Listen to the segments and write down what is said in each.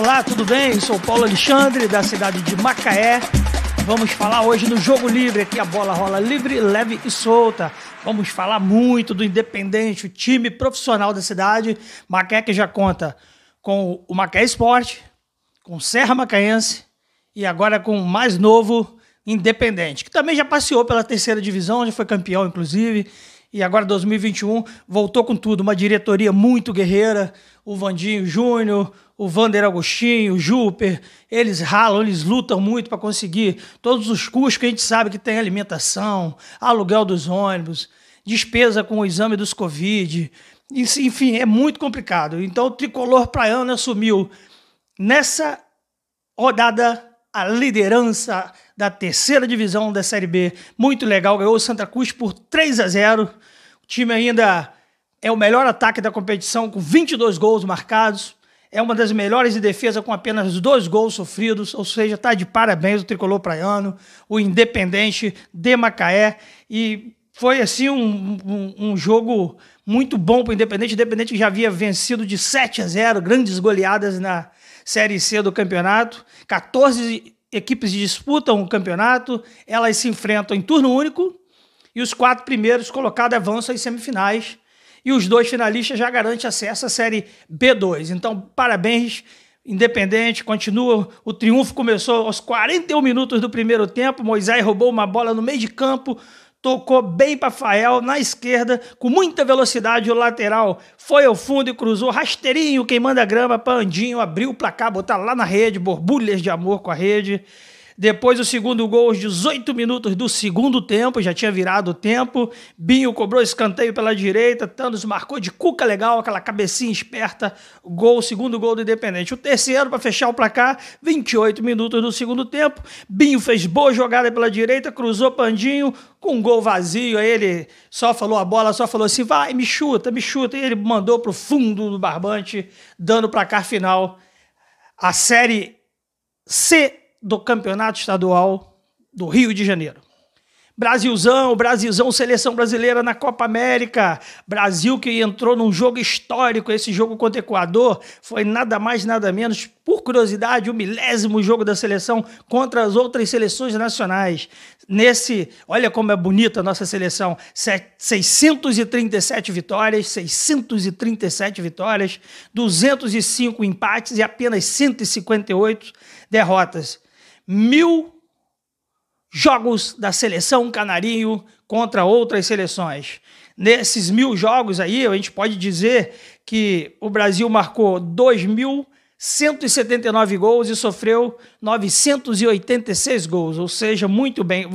Olá, tudo bem? Sou Paulo Alexandre, da cidade de Macaé. Vamos falar hoje no Jogo Livre, aqui a bola rola livre, leve e solta. Vamos falar muito do Independente, o time profissional da cidade. Macaé que já conta com o Macaé Esporte, com Serra Macaense e agora com o mais novo Independente, que também já passeou pela terceira divisão, já foi campeão, inclusive. E agora, 2021, voltou com tudo. Uma diretoria muito guerreira. O Vandinho Júnior, o Vander Agostinho, o Júper. Eles ralam, eles lutam muito para conseguir todos os custos que a gente sabe que tem alimentação, aluguel dos ônibus, despesa com o exame dos Covid. Enfim, é muito complicado. Então, o tricolor praiano assumiu nessa rodada a liderança da terceira divisão da Série B. Muito legal, ganhou o Santa Cruz por 3 a 0. O time ainda é o melhor ataque da competição, com 22 gols marcados. É uma das melhores de defesa, com apenas dois gols sofridos. Ou seja, está de parabéns o tricolor praiano, o Independente de Macaé. E foi assim um, um, um jogo muito bom para o Independente. O Independente já havia vencido de 7 a 0, grandes goleadas na Série C do campeonato. 14 equipes disputam o campeonato, elas se enfrentam em turno único e os quatro primeiros colocados avançam às semifinais e os dois finalistas já garantem acesso à Série B2. Então, parabéns, Independente, continua. O triunfo começou aos 41 minutos do primeiro tempo. Moisés roubou uma bola no meio de campo, tocou bem para Fael na esquerda, com muita velocidade. O lateral foi ao fundo e cruzou rasteirinho, queimando a grama. Pandinho abriu o placar, botar lá na rede, borbulhas de amor com a rede. Depois o segundo gol, aos 18 minutos do segundo tempo, já tinha virado o tempo. Binho cobrou escanteio pela direita, Thanos marcou de cuca legal, aquela cabecinha esperta. Gol, segundo gol do Independente. O terceiro, para fechar o placar, 28 minutos do segundo tempo. Binho fez boa jogada pela direita, cruzou Pandinho, com um gol vazio. Aí ele só falou a bola, só falou assim: vai, me chuta, me chuta. E ele mandou para o fundo do barbante, dando o placar final. A série C do Campeonato Estadual do Rio de Janeiro. Brasilzão, Brasilzão, seleção brasileira na Copa América. Brasil que entrou num jogo histórico, esse jogo contra o Equador, foi nada mais, nada menos, por curiosidade, o milésimo jogo da seleção contra as outras seleções nacionais. Nesse, olha como é bonita a nossa seleção, 637 vitórias, 637 vitórias, 205 empates e apenas 158 derrotas mil jogos da seleção canarinho contra outras seleções. Nesses mil jogos aí, a gente pode dizer que o Brasil marcou 2.179 gols e sofreu 986 gols, ou seja, muito bem.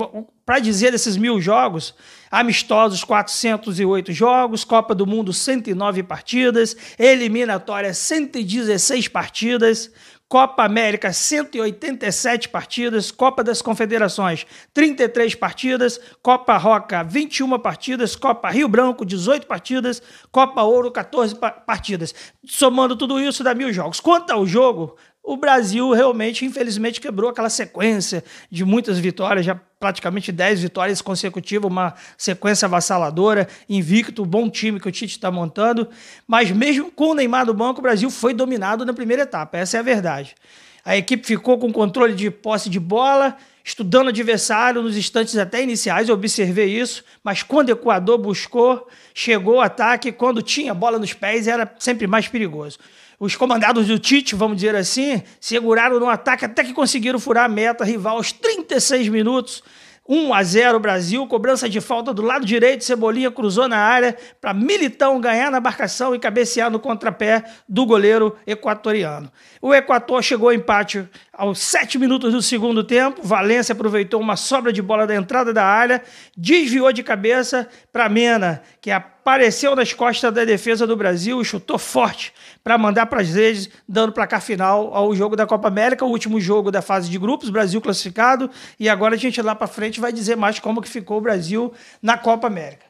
Para dizer desses mil jogos, amistosos 408 jogos, Copa do Mundo 109 partidas, eliminatória 116 partidas, Copa América, 187 partidas, Copa das Confederações, 33 partidas, Copa Roca, 21 partidas, Copa Rio Branco, 18 partidas, Copa Ouro, 14 partidas. Somando tudo isso, dá mil jogos. Quanto ao jogo, o Brasil realmente, infelizmente, quebrou aquela sequência de muitas vitórias, já praticamente 10 vitórias consecutivas, uma sequência avassaladora, invicto, bom time que o Tite está montando. Mas mesmo com o Neymar do banco, o Brasil foi dominado na primeira etapa, essa é a verdade. A equipe ficou com controle de posse de bola, estudando adversário nos instantes até iniciais, eu observei isso, mas quando o Equador buscou, chegou o ataque, quando tinha bola nos pés, era sempre mais perigoso. Os comandados do Tite, vamos dizer assim, seguraram no ataque até que conseguiram furar a meta rival aos 36 minutos. 1 a 0 Brasil, cobrança de falta do lado direito, Cebolinha cruzou na área para Militão ganhar na marcação e cabecear no contrapé do goleiro equatoriano. O Equator chegou ao empate aos 7 minutos do segundo tempo, Valência aproveitou uma sobra de bola da entrada da área, desviou de cabeça para Mena, que apareceu nas costas da defesa do Brasil e chutou forte para mandar para as redes, dando placar final ao jogo da Copa América, o último jogo da fase de grupos, Brasil classificado, e agora a gente lá para frente vai dizer mais como que ficou o Brasil na Copa América.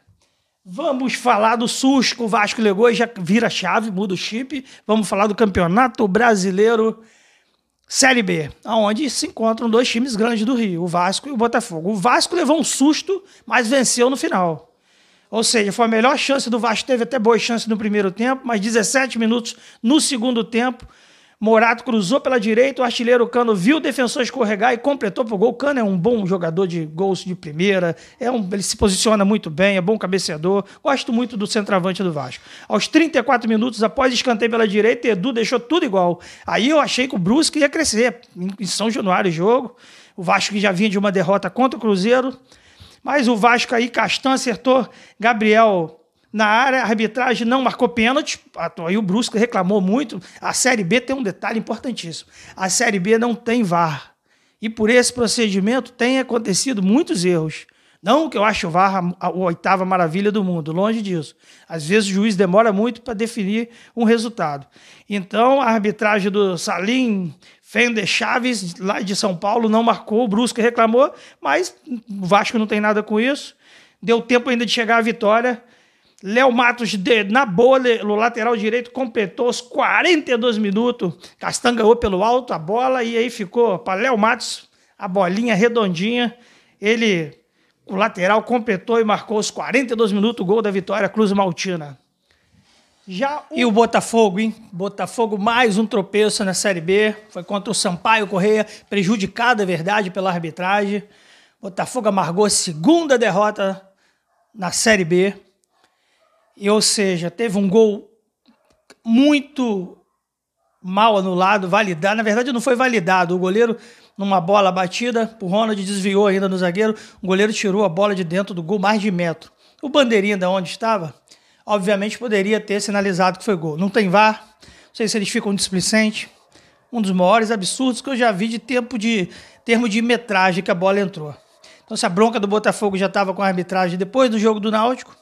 Vamos falar do susto o Vasco legou e já vira chave, muda o chip. Vamos falar do Campeonato Brasileiro Série B, onde se encontram dois times grandes do Rio, o Vasco e o Botafogo. O Vasco levou um susto, mas venceu no final. Ou seja, foi a melhor chance do Vasco, teve até boa chance no primeiro tempo, mas 17 minutos no segundo tempo, Morato cruzou pela direita, o artilheiro Cano viu o defensor escorregar e completou para o gol. Cano é um bom jogador de gols de primeira, é um, ele se posiciona muito bem, é bom cabeceador. Gosto muito do centroavante do Vasco. Aos 34 minutos, após escanteio pela direita, Edu deixou tudo igual. Aí eu achei que o Brusque ia crescer. Em São Januário, jogo. O Vasco que já vinha de uma derrota contra o Cruzeiro. Mas o Vasco aí, Castan acertou, Gabriel na área, a arbitragem não marcou pênalti. Aí o Brusque reclamou muito. A Série B tem um detalhe importantíssimo. A Série B não tem VAR. E por esse procedimento tem acontecido muitos erros. Não que eu acho o VAR a, a, a oitava maravilha do mundo, longe disso. Às vezes o juiz demora muito para definir um resultado. Então a arbitragem do Salim Fender Chaves, lá de São Paulo, não marcou, o Brusque reclamou, mas o Vasco não tem nada com isso. Deu tempo ainda de chegar à vitória. Léo Matos, de, na boa, no lateral direito, completou os 42 minutos. Castan ganhou pelo alto a bola e aí ficou para Léo Matos a bolinha redondinha. Ele, o lateral, completou e marcou os 42 minutos o gol da vitória Cruz Maltina. Já o... E o Botafogo, hein? Botafogo mais um tropeço na Série B. Foi contra o Sampaio Correia, prejudicado, é verdade, pela arbitragem. Botafogo amargou a segunda derrota na Série B. E, ou seja, teve um gol muito mal anulado, validado. Na verdade, não foi validado. O goleiro, numa bola batida, o Ronald desviou ainda no zagueiro. O goleiro tirou a bola de dentro do gol mais de metro. O bandeirinha da onde estava, obviamente poderia ter sinalizado que foi gol. Não tem VAR. Não sei se eles ficam displicentes. Um dos maiores absurdos que eu já vi de tempo de termo de metragem que a bola entrou. Então, se a bronca do Botafogo já estava com a arbitragem depois do jogo do Náutico,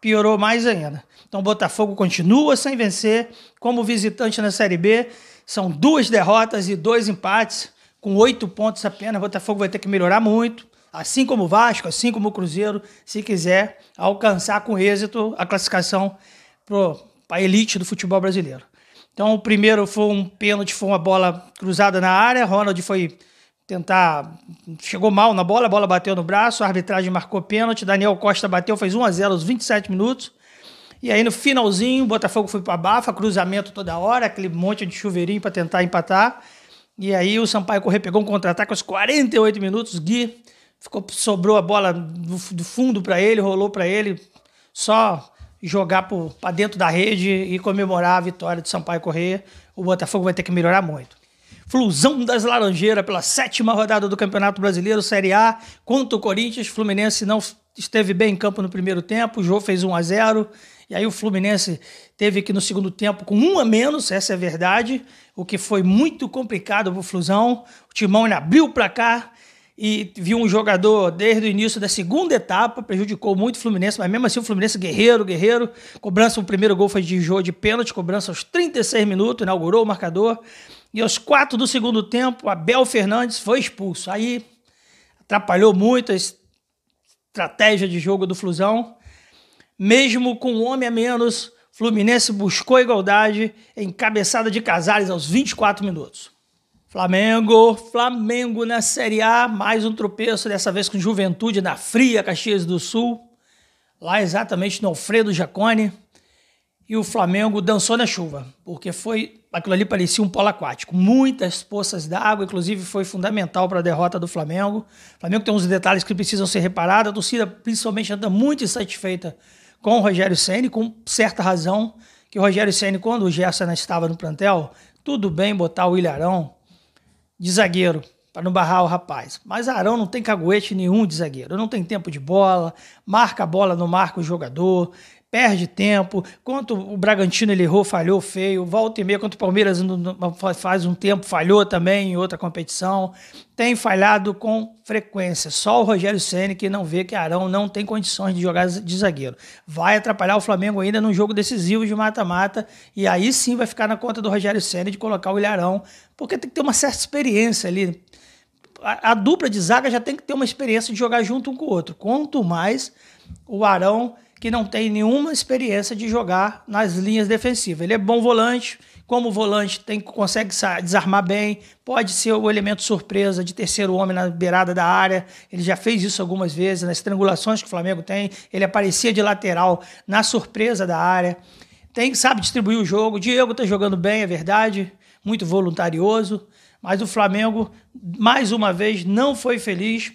piorou mais ainda. Então o Botafogo continua sem vencer como visitante na Série B. São duas derrotas e dois empates, com oito pontos apenas. O Botafogo vai ter que melhorar muito, assim como o Vasco, assim como o Cruzeiro, se quiser alcançar com êxito a classificação para a elite do futebol brasileiro. Então o primeiro foi um pênalti, foi uma bola cruzada na área. Ronald foi tentar. Chegou mal na bola, a bola bateu no braço, a arbitragem marcou pênalti, Daniel Costa bateu, fez 1 a 0 aos 27 minutos. E aí no finalzinho, o Botafogo foi para bafa, cruzamento toda hora, aquele monte de chuveirinho para tentar empatar. E aí o Sampaio Corrêa pegou um contra-ataque aos 48 minutos, Gui ficou sobrou a bola do, do fundo para ele, rolou para ele, só jogar para dentro da rede e comemorar a vitória do Sampaio Corrêa. O Botafogo vai ter que melhorar muito. Flusão das Laranjeiras pela sétima rodada do Campeonato Brasileiro, Série A, contra o Corinthians. Fluminense não esteve bem em campo no primeiro tempo, o Jô fez 1 a 0 e aí o Fluminense teve que no segundo tempo com um a menos, essa é a verdade, o que foi muito complicado para o Flusão. O Timão abriu para cá e viu um jogador desde o início da segunda etapa, prejudicou muito o Fluminense, mas mesmo assim o Fluminense guerreiro, guerreiro. Cobrança, o primeiro gol foi de Jô de pênalti, cobrança aos 36 minutos, inaugurou o marcador. E aos quatro do segundo tempo, Abel Fernandes foi expulso. Aí atrapalhou muito a estratégia de jogo do Flusão. Mesmo com um homem a menos, Fluminense buscou a igualdade em cabeçada de Casares aos 24 minutos. Flamengo, Flamengo na Série A, mais um tropeço, dessa vez com Juventude na fria Caxias do Sul, lá exatamente no Alfredo Jacone e o Flamengo dançou na chuva, porque foi aquilo ali parecia um polo aquático. Muitas poças d'água, inclusive foi fundamental para a derrota do Flamengo. O Flamengo tem uns detalhes que precisam ser reparados. A torcida, principalmente, anda muito insatisfeita com o Rogério Ceni, com certa razão, que o Rogério Ceni, quando o Gerson estava no plantel, tudo bem botar o Ilharão de zagueiro para não barrar o rapaz. Mas Arão não tem caguete nenhum de zagueiro, não tem tempo de bola, marca a bola, não marca o jogador, perde tempo. Quanto o Bragantino ele errou, falhou feio. Volta e meia, quanto o Palmeiras faz um tempo, falhou também em outra competição. Tem falhado com frequência. Só o Rogério Ceni que não vê que Arão não tem condições de jogar de zagueiro. Vai atrapalhar o Flamengo ainda num jogo decisivo de mata-mata. E aí sim vai ficar na conta do Rogério Ceni de colocar o Ilharão, porque tem que ter uma certa experiência ali. A, a dupla de zaga já tem que ter uma experiência de jogar junto um com o outro. Quanto mais o Arão que não tem nenhuma experiência de jogar nas linhas defensivas. Ele é bom volante, como volante tem, consegue desarmar bem, pode ser o elemento surpresa de terceiro homem na beirada da área. Ele já fez isso algumas vezes nas triangulações que o Flamengo tem. Ele aparecia de lateral na surpresa da área. Tem, sabe distribuir o jogo. Diego está jogando bem, é verdade. muito voluntarioso, mas o Flamengo, mais uma vez, não foi feliz.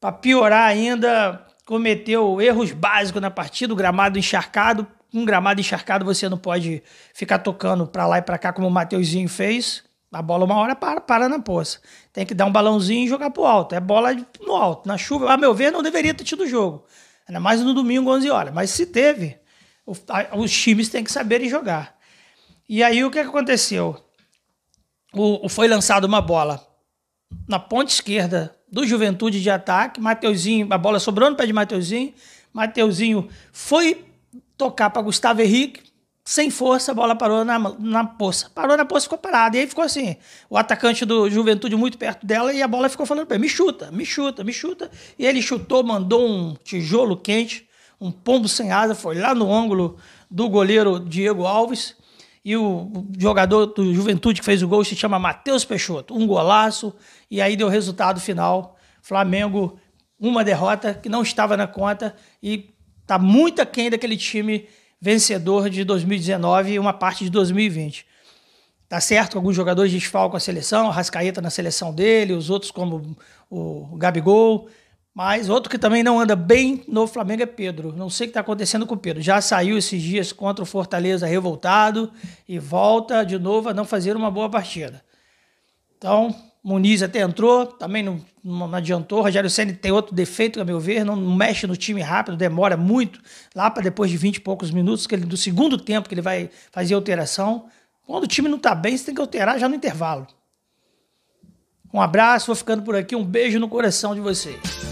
Para piorar ainda, cometeu erros básicos na partida, o gramado encharcado. Um gramado encharcado você não pode ficar tocando para lá e para cá como o Mateuzinho fez. A bola uma hora para, para na poça. Tem que dar um balãozinho e jogar pro alto. É bola no alto. Na chuva, a meu ver, não deveria ter tido jogo. Ainda mais no domingo, 11 horas. Mas se teve, os times têm que saberem jogar. E aí o que aconteceu? O, foi lançada uma bola na ponta esquerda do Juventude de ataque. Mateuzinho, a bola sobrou no pé de Mateuzinho. Mateuzinho foi tocar para Gustavo Henrique sem força, a bola parou na, na poça. Parou na poça ficou parada. E aí ficou assim: o atacante do Juventude muito perto dela e a bola ficou falando para ele: me chuta, me chuta, me chuta. E ele chutou, mandou um tijolo quente, um pombo sem asa, foi lá no ângulo do goleiro Diego Alves. E o jogador do Juventude que fez o gol se chama Matheus Peixoto. Um golaço. E aí deu resultado final: Flamengo, uma derrota que não estava na conta e tá muito aquém daquele time vencedor de 2019 e uma parte de 2020. Tá certo, alguns jogadores desfalcam a seleção, Rascaeta na seleção dele, os outros como o Gabigol, mas outro que também não anda bem no Flamengo é Pedro. Não sei o que está acontecendo com o Pedro. Já saiu esses dias contra o Fortaleza revoltado e volta de novo a não fazer uma boa partida. Então, Muniz até entrou, também não, não adiantou. Rogério Senna tem outro defeito, a meu ver, não mexe no time rápido, demora muito, lá para depois de 20 e poucos minutos, que ele, do segundo tempo que ele vai fazer alteração. Quando o time não está bem, você tem que alterar já no intervalo. Um abraço, vou ficando por aqui, um beijo no coração de vocês.